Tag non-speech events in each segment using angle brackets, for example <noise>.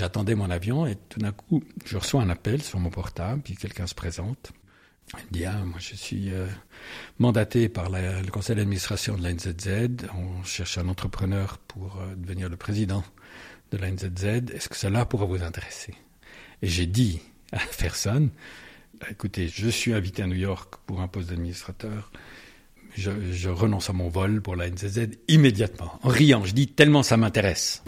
J'attendais mon avion et tout d'un coup, je reçois un appel sur mon portable, puis quelqu'un se présente. Il me dit, ah, moi je suis euh, mandaté par le conseil d'administration de la NZZ. On cherche un entrepreneur pour euh, devenir le président de la NZZ. Est-ce que cela pourrait vous intéresser? Et j'ai dit à la personne, écoutez, je suis invité à New York pour un poste d'administrateur. Je, je renonce à mon vol pour la NZZ immédiatement. En riant, je dis tellement ça m'intéresse.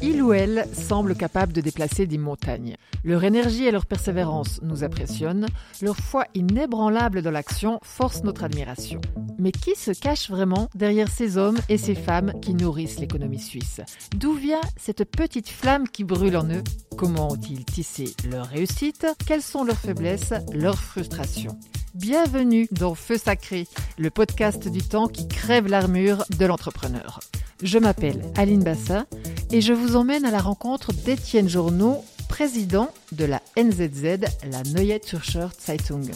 Il ou elle semble capable de déplacer des montagnes. Leur énergie et leur persévérance nous impressionnent, leur foi inébranlable dans l'action force notre admiration. Mais qui se cache vraiment derrière ces hommes et ces femmes qui nourrissent l'économie suisse? D'où vient cette petite flamme qui brûle en eux? Comment ont-ils tissé leur réussite? Quelles sont leurs faiblesses, leurs frustrations? Bienvenue dans Feu Sacré, le podcast du temps qui crève l'armure de l'entrepreneur. Je m'appelle Aline Bassin et je vous emmène à la rencontre d'Étienne Journeau, président de la NZZ, la Neue Zürcher Zeitung.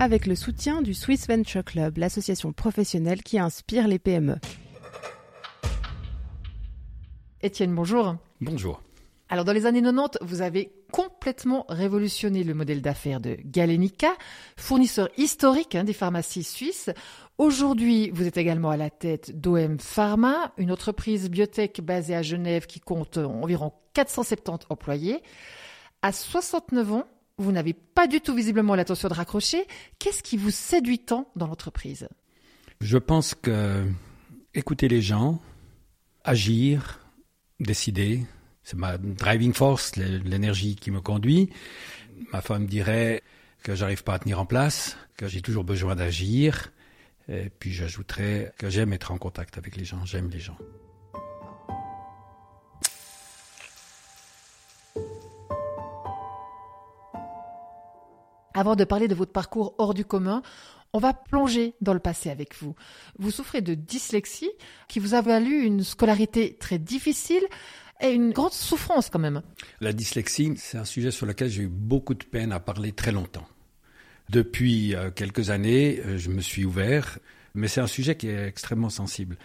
Avec le soutien du Swiss Venture Club, l'association professionnelle qui inspire les PME. Étienne, bonjour. Bonjour. Alors dans les années 90, vous avez complètement révolutionné le modèle d'affaires de Galenica, fournisseur historique hein, des pharmacies suisses. Aujourd'hui, vous êtes également à la tête d'OM Pharma, une entreprise biotech basée à Genève qui compte environ 470 employés. À 69 ans, vous n'avez pas du tout visiblement l'intention de raccrocher. Qu'est-ce qui vous séduit tant dans l'entreprise? Je pense que écouter les gens, agir, décider, c'est ma driving force, l'énergie qui me conduit. Ma femme dirait que j'arrive pas à tenir en place, que j'ai toujours besoin d'agir. Et puis j'ajouterais que j'aime être en contact avec les gens, j'aime les gens. Avant de parler de votre parcours hors du commun, on va plonger dans le passé avec vous. Vous souffrez de dyslexie qui vous a valu une scolarité très difficile, et une grande souffrance quand même. La dyslexie, c'est un sujet sur lequel j'ai eu beaucoup de peine à parler très longtemps. Depuis euh, quelques années, euh, je me suis ouvert, mais c'est un sujet qui est extrêmement sensible.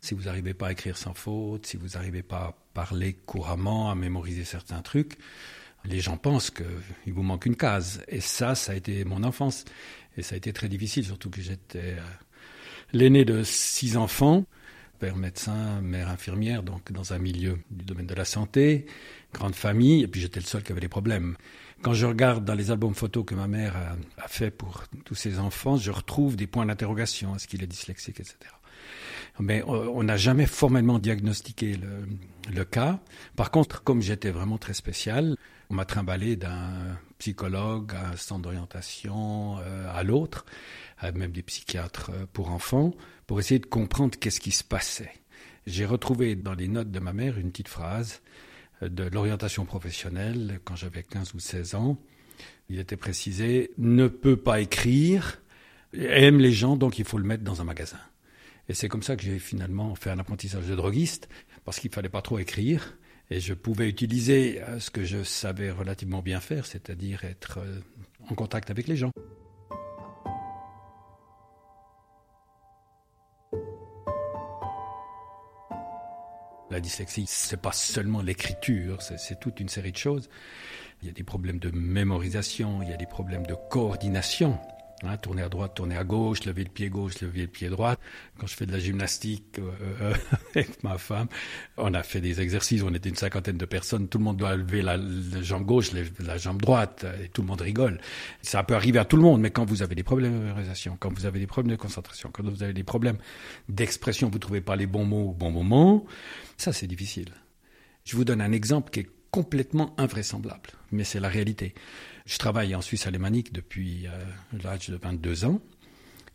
Si vous n'arrivez pas à écrire sans faute, si vous n'arrivez pas à parler couramment, à mémoriser certains trucs, les gens pensent qu'il vous manque une case. Et ça, ça a été mon enfance. Et ça a été très difficile, surtout que j'étais euh, l'aîné de six enfants père médecin, mère infirmière, donc dans un milieu du domaine de la santé, grande famille, et puis j'étais le seul qui avait des problèmes. Quand je regarde dans les albums photos que ma mère a, fait pour tous ses enfants, je retrouve des points d'interrogation. Est-ce qu'il est dyslexique, etc. Mais on n'a jamais formellement diagnostiqué le, le, cas. Par contre, comme j'étais vraiment très spécial, on m'a trimballé d'un psychologue à un centre d'orientation euh, à l'autre, même des psychiatres euh, pour enfants, pour essayer de comprendre qu'est-ce qui se passait. J'ai retrouvé dans les notes de ma mère une petite phrase euh, de l'orientation professionnelle quand j'avais 15 ou 16 ans. Il était précisé ne peut pas écrire, aime les gens, donc il faut le mettre dans un magasin. Et c'est comme ça que j'ai finalement fait un apprentissage de droguiste, parce qu'il fallait pas trop écrire, et je pouvais utiliser euh, ce que je savais relativement bien faire, c'est-à-dire être euh, en contact avec les gens. La dyslexie, c'est pas seulement l'écriture, c'est toute une série de choses. Il y a des problèmes de mémorisation, il y a des problèmes de coordination. Tourner à droite, tourner à gauche, lever le pied gauche, lever le pied droit. Quand je fais de la gymnastique euh, euh <laughs> avec ma femme, on a fait des exercices, on était une cinquantaine de personnes, tout le monde doit lever la, jambe gauche, la jambe droite, et tout le monde rigole. Ça peut arriver à tout le monde, mais quand vous avez des problèmes de mémorisation, quand vous avez des problèmes de concentration, quand vous avez des problèmes d'expression, vous trouvez pas les bons mots au bon moment, ça c'est difficile. Je vous donne un exemple qui est complètement invraisemblable, mais c'est la réalité. Je travaille en Suisse alémanique depuis euh, l'âge de 22 ans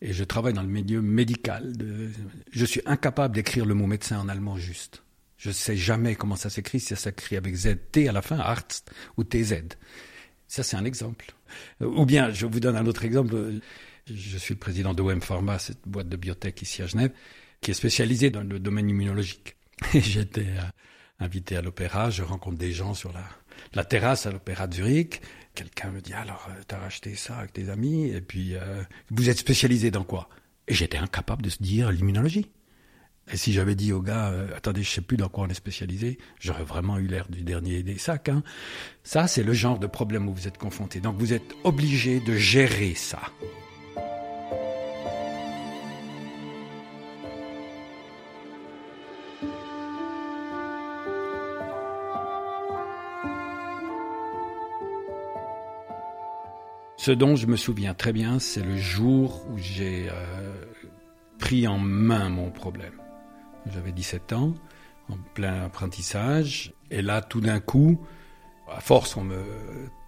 et je travaille dans le milieu médical. Je suis incapable d'écrire le mot médecin en allemand juste. Je ne sais jamais comment ça s'écrit, si ça s'écrit avec ZT à la fin, Arzt ou TZ. Ça, c'est un exemple. Ou bien, je vous donne un autre exemple. Je suis le président de OM Pharma, cette boîte de biotech ici à Genève, qui est spécialisée dans le domaine immunologique. <laughs> Et j'étais euh, invité à l'opéra, je rencontre des gens sur la, la terrasse à l'opéra de Zurich. Quelqu'un me dit alors, euh, t'as racheté ça avec tes amis et puis euh, vous êtes spécialisé dans quoi? Et j'étais incapable de se dire l'immunologie. Et si j'avais dit au gars, euh, attendez, je sais plus dans quoi on est spécialisé, j'aurais vraiment eu l'air du dernier des sacs. Hein. Ça, c'est le genre de problème où vous êtes confronté. Donc vous êtes obligé de gérer ça. Ce dont je me souviens très bien, c'est le jour où j'ai euh, pris en main mon problème. J'avais 17 ans, en plein apprentissage, et là, tout d'un coup, à force, on me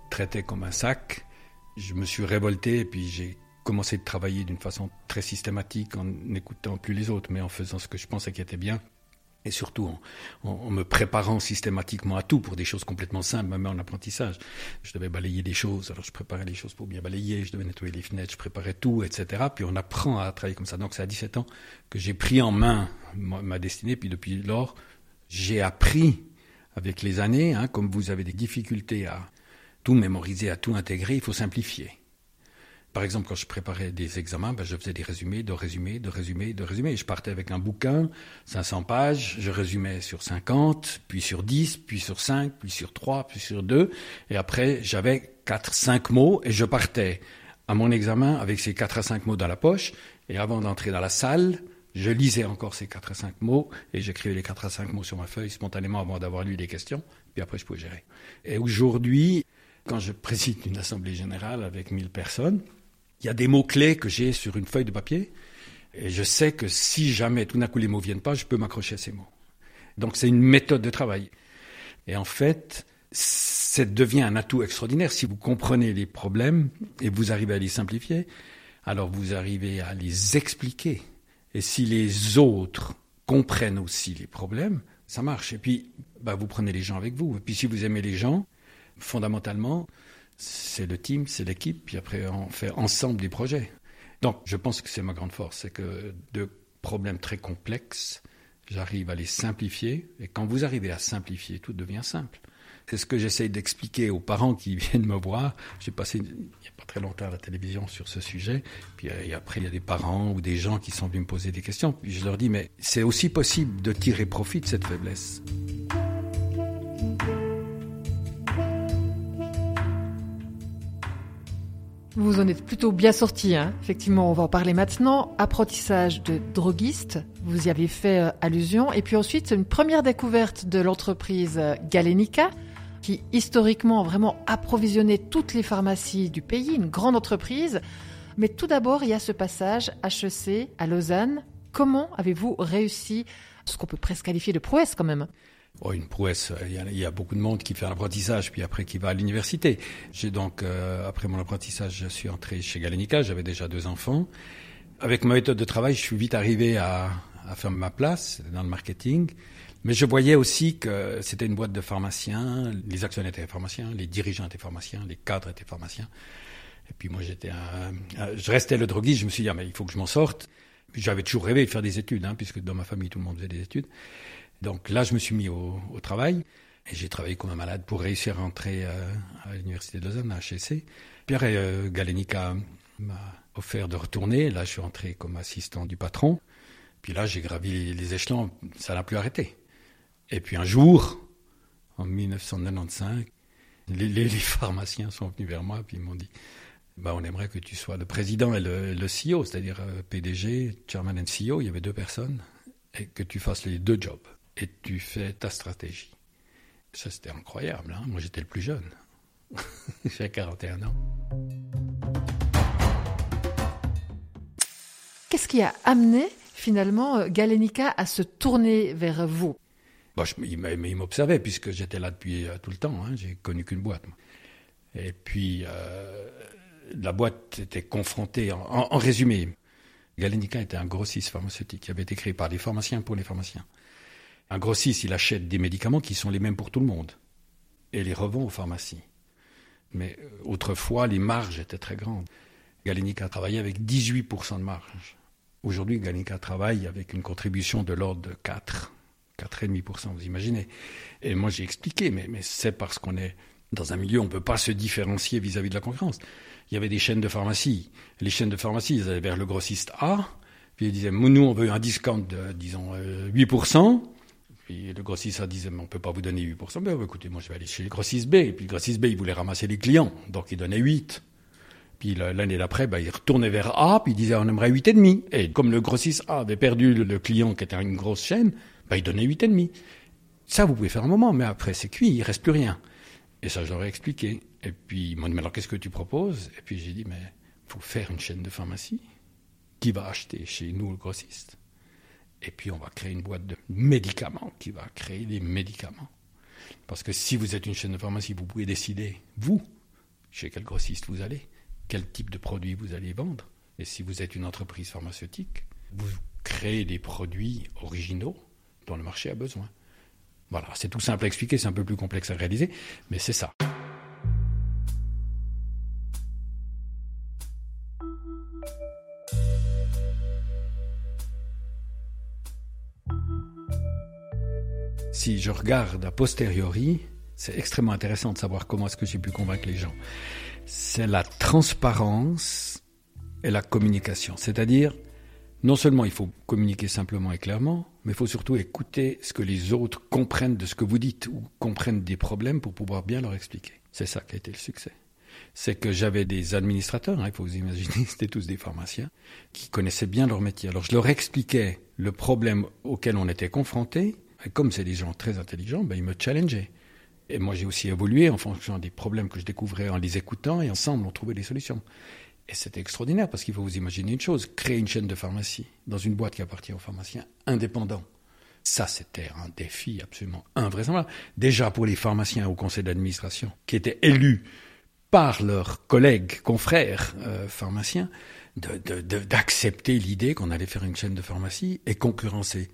traitait comme un sac. Je me suis révolté, et puis j'ai commencé de travailler d'une façon très systématique, en n'écoutant plus les autres, mais en faisant ce que je pensais qui était bien et surtout en, me préparant systématiquement à tout pour des choses complètement simples, même en apprentissage. Je devais balayer des choses, alors je préparais les choses pour bien balayer, je devais nettoyer les fenêtres, je préparais tout, etc. Puis on apprend à travailler comme ça. Donc c'est à 17 ans que j'ai pris en main ma, destinée, puis depuis lors, j'ai appris avec les années, hein, comme vous avez des difficultés à tout mémoriser, à tout intégrer, il faut simplifier. Par exemple, quand je préparais des examens, ben, je faisais des résumés, de résumés, de résumés, de résumés. Je partais avec un bouquin, 500 pages, je résumais sur 50, puis sur 10, puis sur 5, puis sur 3, puis sur 2. Et après, j'avais 4, 5 mots et je partais à mon examen avec ces 4 à 5 mots dans la poche. Et avant d'entrer dans la salle, je lisais encore ces 4 à 5 mots et j'écrivais les 4 à 5 mots sur ma feuille spontanément avant d'avoir lu les questions. Puis après, je pouvais gérer. Et aujourd'hui, quand je préside une assemblée générale avec 1000 personnes, il y a des mots-clés que j'ai sur une feuille de papier, et je sais que si jamais tout d'un coup les mots viennent pas, je peux m'accrocher à ces mots. Donc c'est une méthode de travail. Et en fait, ça devient un atout extraordinaire si vous comprenez les problèmes et vous arrivez à les simplifier. Alors vous arrivez à les expliquer. Et si les autres comprennent aussi les problèmes, ça marche. Et puis, bah, vous prenez les gens avec vous. Et puis si vous aimez les gens, fondamentalement, c'est le team, c'est l'équipe, puis après on fait ensemble des projets. Donc je pense que c'est ma grande force, c'est que de problèmes très complexes, j'arrive à les simplifier, et quand vous arrivez à simplifier, tout devient simple. C'est ce que j'essaye d'expliquer aux parents qui <laughs> viennent me voir. J'ai passé il n'y a pas très longtemps à la télévision sur ce sujet. Puis euh, après, il y a des parents ou des gens qui sont venus me poser des questions. Puis je leur dis, mais c'est aussi possible de tirer profit de cette faiblesse. Vous en êtes plutôt bien sorti, hein effectivement, on va en parler maintenant. Apprentissage de droguiste, vous y avez fait euh, allusion. Et puis ensuite, une première découverte de l'entreprise euh, Galenica, qui historiquement vraiment approvisionnait toutes les pharmacies du pays, une grande entreprise. Mais tout d'abord, il y a ce passage HEC à Lausanne. Comment avez-vous réussi ce qu'on peut presque qualifier de prouesse quand même? Oh, une prouesse. Il y, a, beaucoup de monde qui fait un apprentissage, puis après qui va à l'université. J'ai donc, euh, après mon apprentissage, je suis entré chez Galenica. J'avais déjà deux enfants. Avec ma méthode de travail, je suis vite arrivé à, à faire ma place dans le marketing. Mais je voyais aussi que c'était une boîte de pharmaciens. Les actionnaires étaient pharmaciens, les dirigeants étaient pharmaciens, les cadres étaient pharmaciens. Et puis moi, j'étais un, je restais le droguiste. Je me suis dit, ah, mais il faut que je m'en sorte. J'avais toujours rêvé de faire des études, hein, puisque dans ma famille, tout le monde faisait des études. Donc là, je me suis mis au, travail et j'ai travaillé comme un malade pour réussir à entrer euh, à l'université de Lausanne, à HEC. Pierre euh, Galenica m'a offert de retourner. Là, je suis entré comme assistant du patron. Puis là, j'ai gravi les, échelons, ça n'a plus arrêté. Et puis un jour, en 1995, les, pharmaciens sont venus vers moi et ils m'ont dit bah, on aimerait que tu sois le président et le, le CEO, c'est-à-dire euh, PDG, chairman et CEO. Il y avait deux personnes et que tu fasses les deux jobs et tu fais ta stratégie. Ça, c'était incroyable. Hein. Moi, j'étais le plus jeune. <laughs> J'ai 41 ans. Qu'est-ce qui a amené finalement euh, Galenica à se tourner vers vous? Bon, je, Il m'observait puisque j'étais là depuis euh, tout le temps. Hein. J'ai connu qu'une boîte. Et puis, euh, la boîte était confrontée, en, en, résumé, Galenica était un grossiste pharmaceutique qui avait été créé par des pharmaciens pour les pharmaciens. Un grossiste, il achète des médicaments qui sont les mêmes pour tout le monde et les revend aux pharmacies. Mais euh, autrefois, les marges étaient très grandes. Galenica travaillait avec 18% de marge. Aujourd'hui, Galenica travaille avec une contribution de l'ordre de 4, 4,5%, vous imaginez. Et moi, j'ai expliqué, mais, c'est parce qu'on est dans un milieu, on ne peut pas se différencier vis-à-vis -vis de la concurrence. Il y avait des chaînes de pharmacie. Les chaînes de pharmacie, ils allaient vers le grossiste A, Puis il disait, nous, on veut un discount de, disons, 8%. Puis le grossiste disait, mais on peut pas vous donner 8%. Ben, écoutez, moi, je vais aller chez le grossiste B. Et puis le grossiste B, il voulait ramasser les clients. Donc, il donnait 8. Puis l'année d'après, ben, il retournait vers A, puis il disait, on aimerait 8,5. Et comme le grossiste A avait perdu le client qui était une grosse chaîne, ben, il donnait 8,5. Ça, vous pouvez faire un moment, mais après, c'est cuit, il reste plus rien. Et ça, je leur ai expliqué. Et puis, ils m'ont dit, mais alors, qu'est-ce que tu proposes? Et puis, j'ai dit, mais faut faire une chaîne de pharmacie. Qui va acheter chez nous le grossiste? Et puis, on va créer une boîte de médicaments qui va créer des médicaments. Parce que si vous êtes une chaîne de pharmacie, vous pouvez décider, vous, chez quel grossiste vous allez, quel type de produit vous allez vendre. Et si vous êtes une entreprise pharmaceutique, vous créez des produits originaux dont le marché a besoin. Voilà, c'est tout simple à expliquer, c'est un peu plus complexe à réaliser, mais c'est ça. Si je regarde a posteriori, c'est extrêmement intéressant de savoir comment est-ce que j'ai pu convaincre les gens. C'est la transparence et la communication. C'est-à-dire, non seulement il faut communiquer simplement et clairement, mais il faut surtout écouter ce que les autres comprennent de ce que vous dites ou comprennent des problèmes pour pouvoir bien leur expliquer. C'est ça qui a été le succès. C'est que j'avais des administrateurs, hein, il faut vous imaginer, <laughs> c'était tous des pharmaciens, qui connaissaient bien leur métier. Alors je leur expliquais le problème auquel on était confronté, et comme c'est des gens très intelligents, ben, ils me challengeaient. Et moi, j'ai aussi évolué en fonction des problèmes que je découvrais en les écoutant, et ensemble, on trouvait des solutions. Et c'était extraordinaire parce qu'il faut vous imaginer une chose, créer une chaîne de pharmacie dans une boîte qui appartient aux pharmaciens indépendants. Ça, c'était un défi absolument invraisemblable. Déjà pour les pharmaciens au conseil d'administration, qui étaient élus par leurs collègues, confrères euh, pharmaciens, d'accepter l'idée qu'on allait faire une chaîne de pharmacie et concurrencer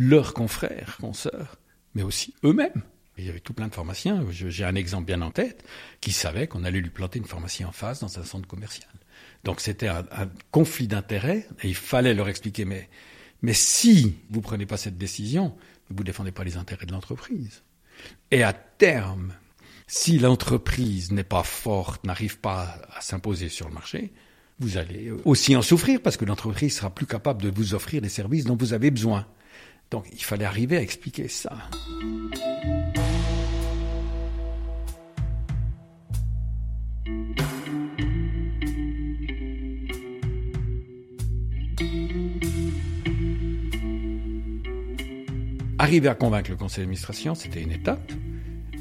leurs confrères, consoeurs, mais aussi eux-mêmes. Il y avait tout plein de pharmaciens, j'ai un exemple bien en tête, qui savaient qu'on allait lui planter une pharmacie en face dans un centre commercial. Donc c'était un, conflit d'intérêts et il fallait leur expliquer mais mais si vous prenez pas cette décision, vous défendez pas les intérêts de l'entreprise. Et à terme, si l'entreprise n'est pas forte, n'arrive pas à s'imposer sur le marché, vous allez aussi en souffrir parce que l'entreprise sera plus capable de vous offrir les services dont vous avez besoin. Donc il fallait arriver à expliquer ça. Arriver à convaincre le conseil d'administration, c'était une étape.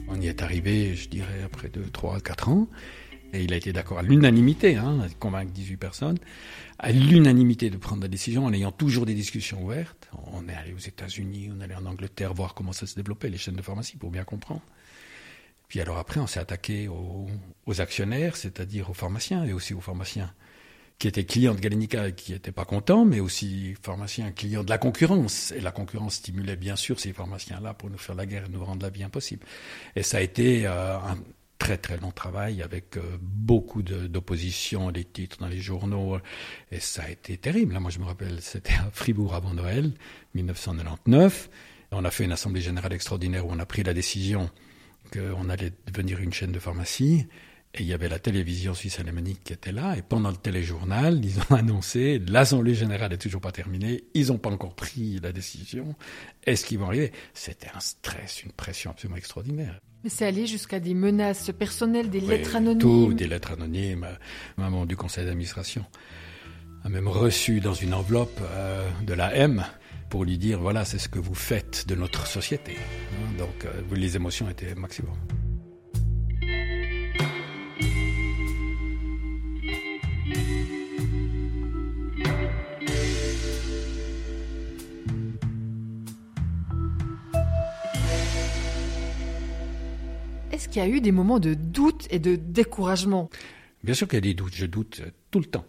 On y est arrivé, je dirais, après 2, 3, 4 ans. Et il a été d'accord à l'unanimité, hein, convaincre 18 personnes, à l'unanimité de prendre la décision en ayant toujours des discussions ouvertes. On est allé aux États-Unis, on est allé en Angleterre voir comment ça se développait, les chaînes de pharmacie, pour bien comprendre. Puis alors après, on s'est attaqué aux, actionnaires, c'est-à-dire aux pharmaciens et aussi aux pharmaciens qui était client de Galenica et qui n'était pas content, mais aussi pharmacien client de la concurrence. Et la concurrence stimulait bien sûr ces pharmaciens-là pour nous faire la guerre et nous rendre la vie impossible. Et ça a été euh, un très très long travail avec euh, beaucoup d'opposition, des titres dans les journaux. Et ça a été terrible. moi, je me rappelle, c'était à Fribourg avant Noël, 1999. On a fait une assemblée générale extraordinaire où on a pris la décision qu'on allait devenir une chaîne de pharmacie. Et il y avait la télévision suisse alémanique qui était là, et pendant le téléjournal, ils ont annoncé l'Assemblée générale n'est toujours pas terminée, ils n'ont pas encore pris la décision, est-ce qu'ils vont arriver? C'était un stress, une pression absolument extraordinaire. Mais c'est allé jusqu'à des menaces personnelles, des lettres anonymes Tout, des lettres anonymes. Maman du conseil d'administration a même reçu dans une enveloppe euh, de la M pour lui dire voilà, c'est ce que vous faites de notre société. Donc euh, les émotions étaient maximum. Est-ce qu'il y a eu des moments de doute et de découragement? Bien sûr qu'il y a des doutes, je doute tout le temps.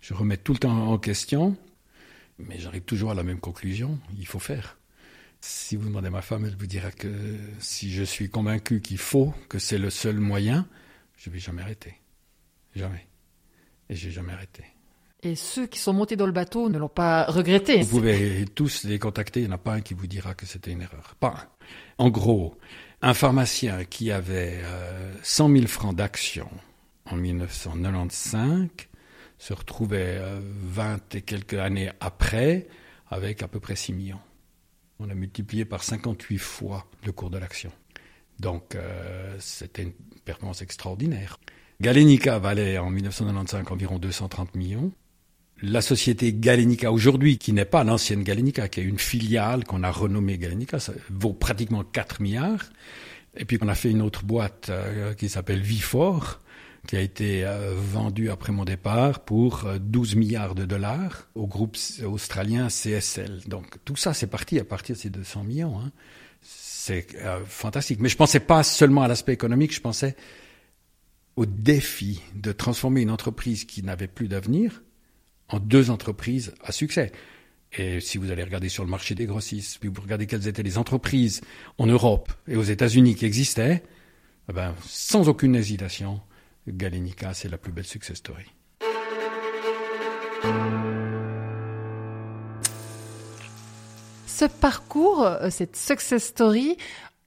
Je remets tout le temps en question, mais j'arrive toujours à la même conclusion, il faut faire. Si vous demandez à ma femme, elle vous dira que si je suis convaincu qu'il faut, que c'est le seul moyen, je ne vais jamais arrêter. Jamais. Et j'ai jamais arrêté. Et ceux qui sont montés dans le bateau ne l'ont pas regretté. Vous pouvez tous les contacter, il n'y en a pas un qui vous dira que c'était une erreur. Pas un. En gros, un pharmacien qui avait 100 euh, 000 francs d'action en 1995 se retrouvait 20 euh, et quelques années après avec à peu près 6 millions. On a multiplié par 58 fois le cours de l'action. Donc euh, c'était une performance extraordinaire. Galenica valait en 1995 environ 230 millions. La société Galenica aujourd'hui, qui n'est pas l'ancienne Galenica, qui est une filiale qu'on a renommée Galenica, ça vaut pratiquement 4 milliards. Et puis on a fait une autre boîte euh, qui s'appelle Vifor, qui a été euh, vendue après mon départ pour 12 milliards de dollars au groupe australien CSL. Donc tout ça, c'est parti à partir de ces 200 millions. Hein c'est euh, fantastique. Mais je pensais pas seulement à l'aspect économique, je pensais au défi de transformer une entreprise qui n'avait plus d'avenir en deux entreprises à succès. Et si vous allez regarder sur le marché des grossistes, puis vous regardez quelles étaient les entreprises en Europe et aux États-Unis qui existaient, eh ben, sans aucune hésitation, Galenica, c'est la plus belle success story. ce parcours, euh, cette success story,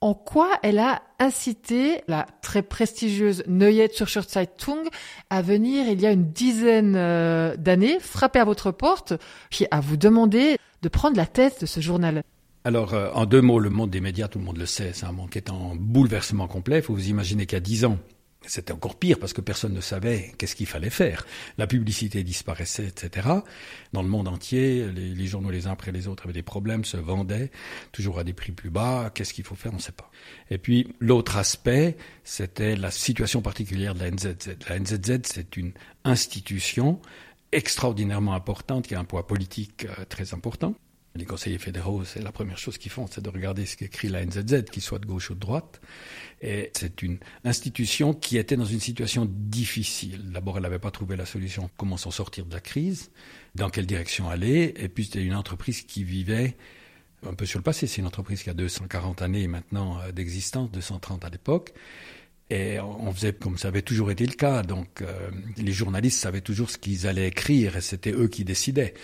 en quoi elle a incité la très prestigieuse Neue Zürcher Zeitung à venir il y a une dizaine euh, d'années frapper à votre porte, puis à vous demander de prendre la tête de ce journal alors, euh, en deux mots, le monde des médias, tout le monde le sait, c'est un monde qui est en bouleversement complet. Il faut vous imaginer a dix ans, c'était encore pire parce que personne ne savait qu'est-ce qu'il fallait faire. La publicité disparaissait, etc. Dans le monde entier, les, journaux les uns après les autres avaient des problèmes, se vendaient toujours à des prix plus bas. Qu'est-ce qu'il faut faire? On ne sait pas. Et puis l'autre aspect, c'était la situation particulière de la NZZ. La NZZ, c'est une institution extraordinairement importante qui a un poids politique euh, très important. Les conseillers fédéraux, c'est la première chose qu'ils font, c'est de regarder ce qu'écrit la NZZ, qu'il soit de gauche ou de droite. Et c'est une institution qui était dans une situation difficile. D'abord, elle n'avait pas trouvé la solution, comment s'en sortir de la crise, dans quelle direction aller. Et puis, c'était une entreprise qui vivait un peu sur le passé. C'est une entreprise qui a 240 années maintenant euh, d'existence, 230 à l'époque. Et on faisait comme ça avait toujours été le cas. Donc, euh, les journalistes savaient toujours ce qu'ils allaient écrire et c'était eux qui décidaient.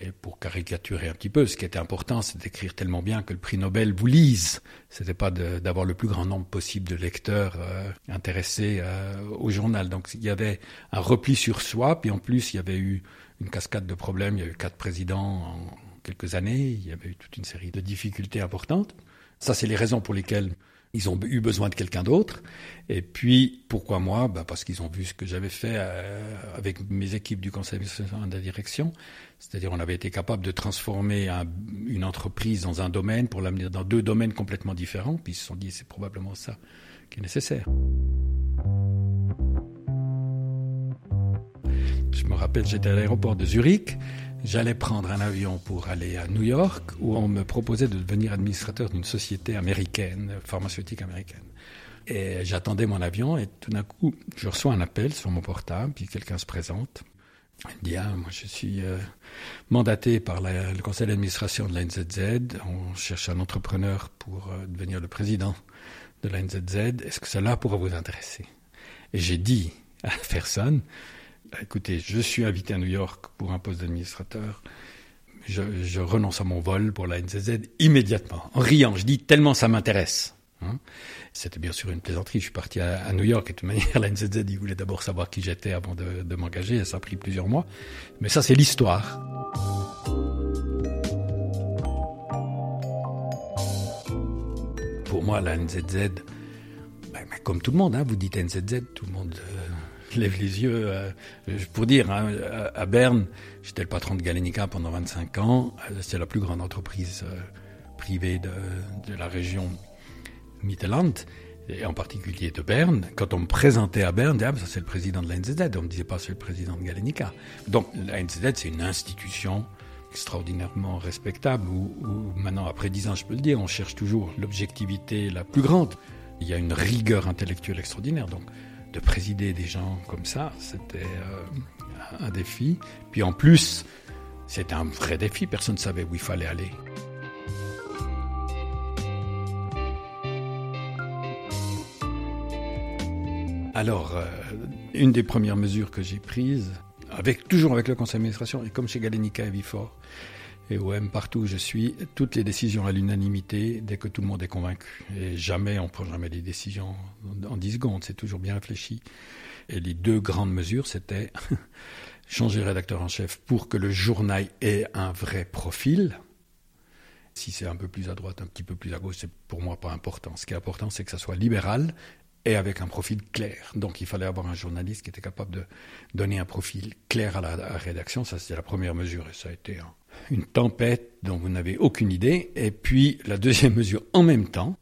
Et pour caricaturer un petit peu, ce qui était important, c'est d'écrire tellement bien que le prix Nobel vous lise. C'était pas d'avoir le plus grand nombre possible de lecteurs euh, intéressés euh, au journal. Donc il y avait un repli sur soi, puis en plus il y avait eu une cascade de problèmes. Il y a eu quatre présidents en quelques années. Il y avait eu toute une série de difficultés importantes. Ça, c'est les raisons pour lesquelles ils ont eu besoin de quelqu'un d'autre. Et puis, pourquoi moi? Bah Parce qu'ils ont vu ce que j'avais fait euh, avec mes équipes du conseil de direction. C'est-à-dire, on avait été capable de transformer une entreprise dans un domaine pour l'amener dans deux domaines complètement différents. Puis ils se sont dit, c'est probablement ça qui est nécessaire. Je me rappelle, j'étais à l'aéroport de Zurich. J'allais prendre un avion pour aller à New York où on me proposait de devenir administrateur d'une société américaine, pharmaceutique américaine. Et j'attendais mon avion et tout d'un coup, je reçois un appel sur mon portable, puis quelqu'un se présente. Il me dit, ah, moi je suis euh, mandaté par le conseil d'administration de la NZZ, on cherche un entrepreneur pour euh, devenir le président de la NZZ, est-ce que cela pourrait vous intéresser? Et j'ai dit à la personne, écoutez, je suis invité à New York pour un poste d'administrateur. Je, renonce à mon vol pour la NZZ immédiatement, en riant. Je dis tellement ça m'intéresse. Hein. C'était bien sûr une plaisanterie. Je suis parti à, New York et de toute manière, la NZZ, ils voulaient d'abord savoir qui j'étais avant de, m'engager. Ça a pris plusieurs mois. Mais ça, c'est l'histoire. Pour moi, la NZZ, ben, ben, comme tout le monde, hein, vous dites NZZ, tout le monde euh, <laughs> lève les yeux. Euh, pour dire, hein, à Berne, j'étais le patron de Galenica pendant 25 ans. Euh, c'est la plus grande entreprise euh, privée de, la région Mittelland, et en particulier de Berne. Quand on me présentait à Berne, ah, ça c'est le président de la NZZ. On me disait pas c'est le président de Galenica. Donc la NZZ, c'est une institution extraordinairement respectable, où, où maintenant, après dix ans, je peux le dire, on cherche toujours l'objectivité la plus grande. Il y a une rigueur intellectuelle extraordinaire. Donc, de présider des gens comme ça, c'était euh, un défi. Puis en plus, c'était un vrai défi, personne ne savait où il fallait aller. Alors, euh, une des premières mesures que j'ai prises, toujours avec le conseil d'administration, et comme chez Galenica et Vifor, Et OM, partout où je suis, toutes les décisions à l'unanimité dès que tout le monde est convaincu. Et jamais, on prend jamais des décisions en 10 secondes, c'est toujours bien réfléchi. Et les deux grandes mesures, c'était <laughs> changer rédacteur en chef pour que le journal ait un vrai profil. Si c'est un peu plus à droite, un petit peu plus à gauche, c'est pour moi pas important. Ce qui est important, c'est que ça soit libéral et avec un profil clair. Donc il fallait avoir un journaliste qui était capable de donner un profil clair à la, rédaction. Ça, c'était la première mesure et ça a été une tempête dont vous n'avez aucune idée. Et puis la deuxième mesure en même temps,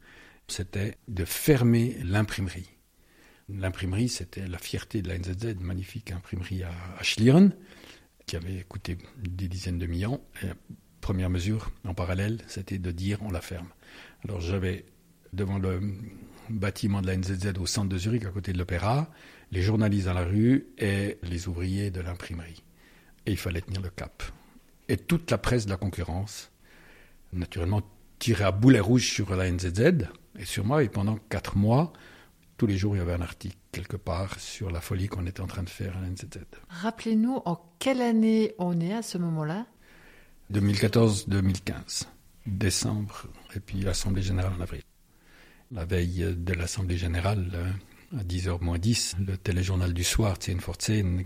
c'était de fermer l'imprimerie. L'imprimerie, c'était la fierté de la NZZ, magnifique imprimerie à, Schlieren, qui avait coûté des dizaines de millions. La première mesure, en parallèle, c'était de dire on la ferme. Alors j'avais devant le bâtiment de la NZZ au centre de Zurich, à côté de l'opéra, les journalistes dans la rue et les ouvriers de l'imprimerie. Et il fallait tenir le cap. Et toute la presse de la concurrence, naturellement, tirait à boulet rouge sur la NZZ et sur moi. Et pendant quatre mois, tous les jours, il y avait un article quelque part sur la folie qu'on était en train de faire à la NZZ. Rappelez-nous, en quelle année on est à ce moment-là? 2014-2015, décembre, et puis l'Assemblée générale en avril. La veille de l'Assemblée générale, euh, à 10h moins 10, le téléjournal du soir, Tien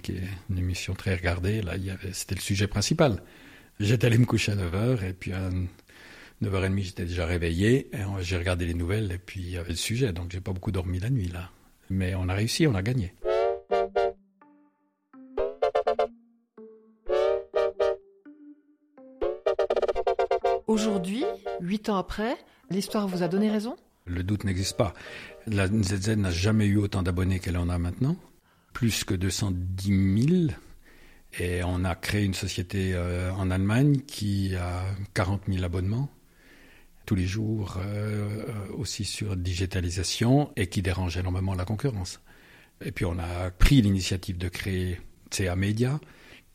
qui est une émission très regardée, là, c'était le sujet principal. J'étais allé me coucher à 9h, et puis à 9h30, j'étais déjà réveillé, et j'ai regardé les nouvelles, et puis il y avait le sujet, donc j'ai pas beaucoup dormi la nuit, là. Mais on a réussi, on a gagné. Aujourd'hui, huit ans après, l'histoire vous a donné raison? Le doute n'existe pas. La NZZ n'a jamais eu autant d'abonnés qu'elle en a maintenant, plus que 210 000. Et on a créé une société euh, en Allemagne qui a 40 000 abonnements tous les jours euh, aussi sur digitalisation et qui dérange énormément la concurrence. Et puis on a pris l'initiative de créer CA Media,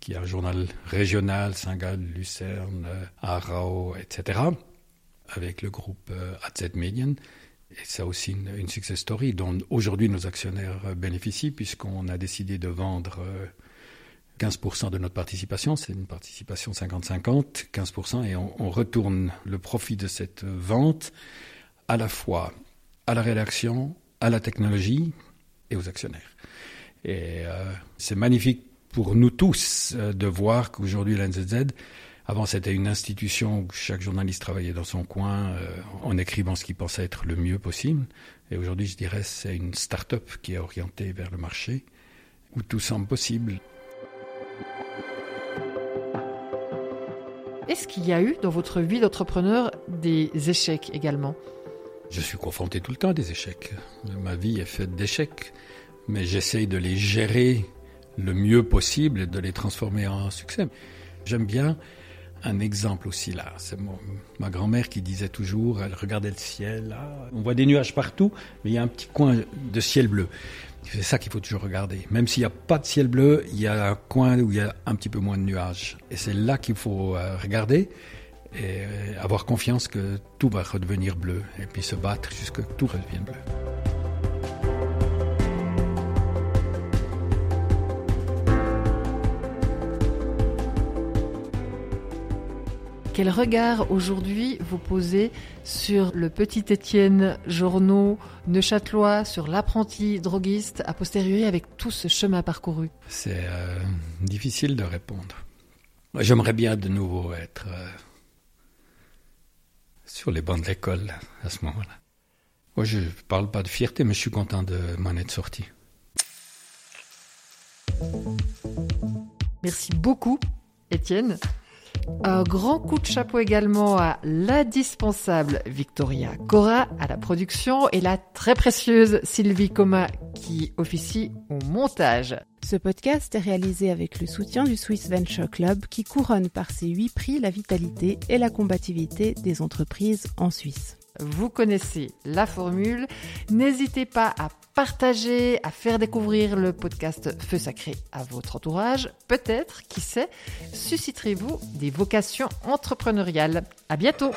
qui est un journal régional, Saint-Gall, Lucerne, Aarau, etc., avec le groupe AZ Medien, et c'est aussi une, success story dont aujourd'hui nos actionnaires bénéficient puisqu'on a décidé de vendre 15% euh, de notre participation, c'est une participation 50-50, 15%, et on, retourne le profit de cette vente à la fois à la rédaction, à la technologie et aux actionnaires. Et euh, c'est magnifique pour nous tous euh, de voir qu'aujourd'hui la NZZ avant, c'était une institution où chaque journaliste travaillait dans son coin euh, en écrivant ce qu'il pensait être le mieux possible. Et aujourd'hui, je dirais, c'est une start-up qui est orientée vers le marché, où tout semble possible. Est-ce qu'il y a eu dans votre vie d'entrepreneur des échecs également? Je suis confronté tout le temps à des échecs. Ma vie est faite d'échecs, mais j'essaye de les gérer le mieux possible et de les transformer en succès. J'aime bien un exemple aussi là. C'est ma grand-mère qui disait toujours, elle regardait le ciel, là, on voit des nuages partout, mais il y a un petit coin de ciel bleu. C'est ça qu'il faut toujours regarder. Même s'il n'y a pas de ciel bleu, il y a un coin où il y a un petit peu moins de nuages. Et c'est là qu'il faut euh, regarder et avoir confiance que tout va redevenir bleu. Et puis se battre jusqu'à ce que tout redevienne bleu. Quel regard aujourd'hui vous posez sur le petit Étienne Journaux Neuchâtelois, sur l'apprenti droguiste a posteriori avec tout ce chemin parcouru? C'est euh, difficile de répondre. J'aimerais bien de nouveau être euh, sur les bancs de l'école à ce moment-là. Moi, je ne parle pas de fierté, mais je suis content de m'en être sorti. Merci beaucoup, Étienne. Un grand coup de chapeau également à l'indispensable Victoria Cora à la production et la très précieuse Sylvie Coma qui officie au montage. Ce podcast est réalisé avec le soutien du Swiss Venture Club qui couronne par ses huit prix la vitalité et la combativité des entreprises en Suisse. Vous connaissez la formule. N'hésitez pas à partager, à faire découvrir le podcast Feu Sacré à votre entourage. Peut-être, qui sait, susciterez-vous des vocations entrepreneuriales. À bientôt!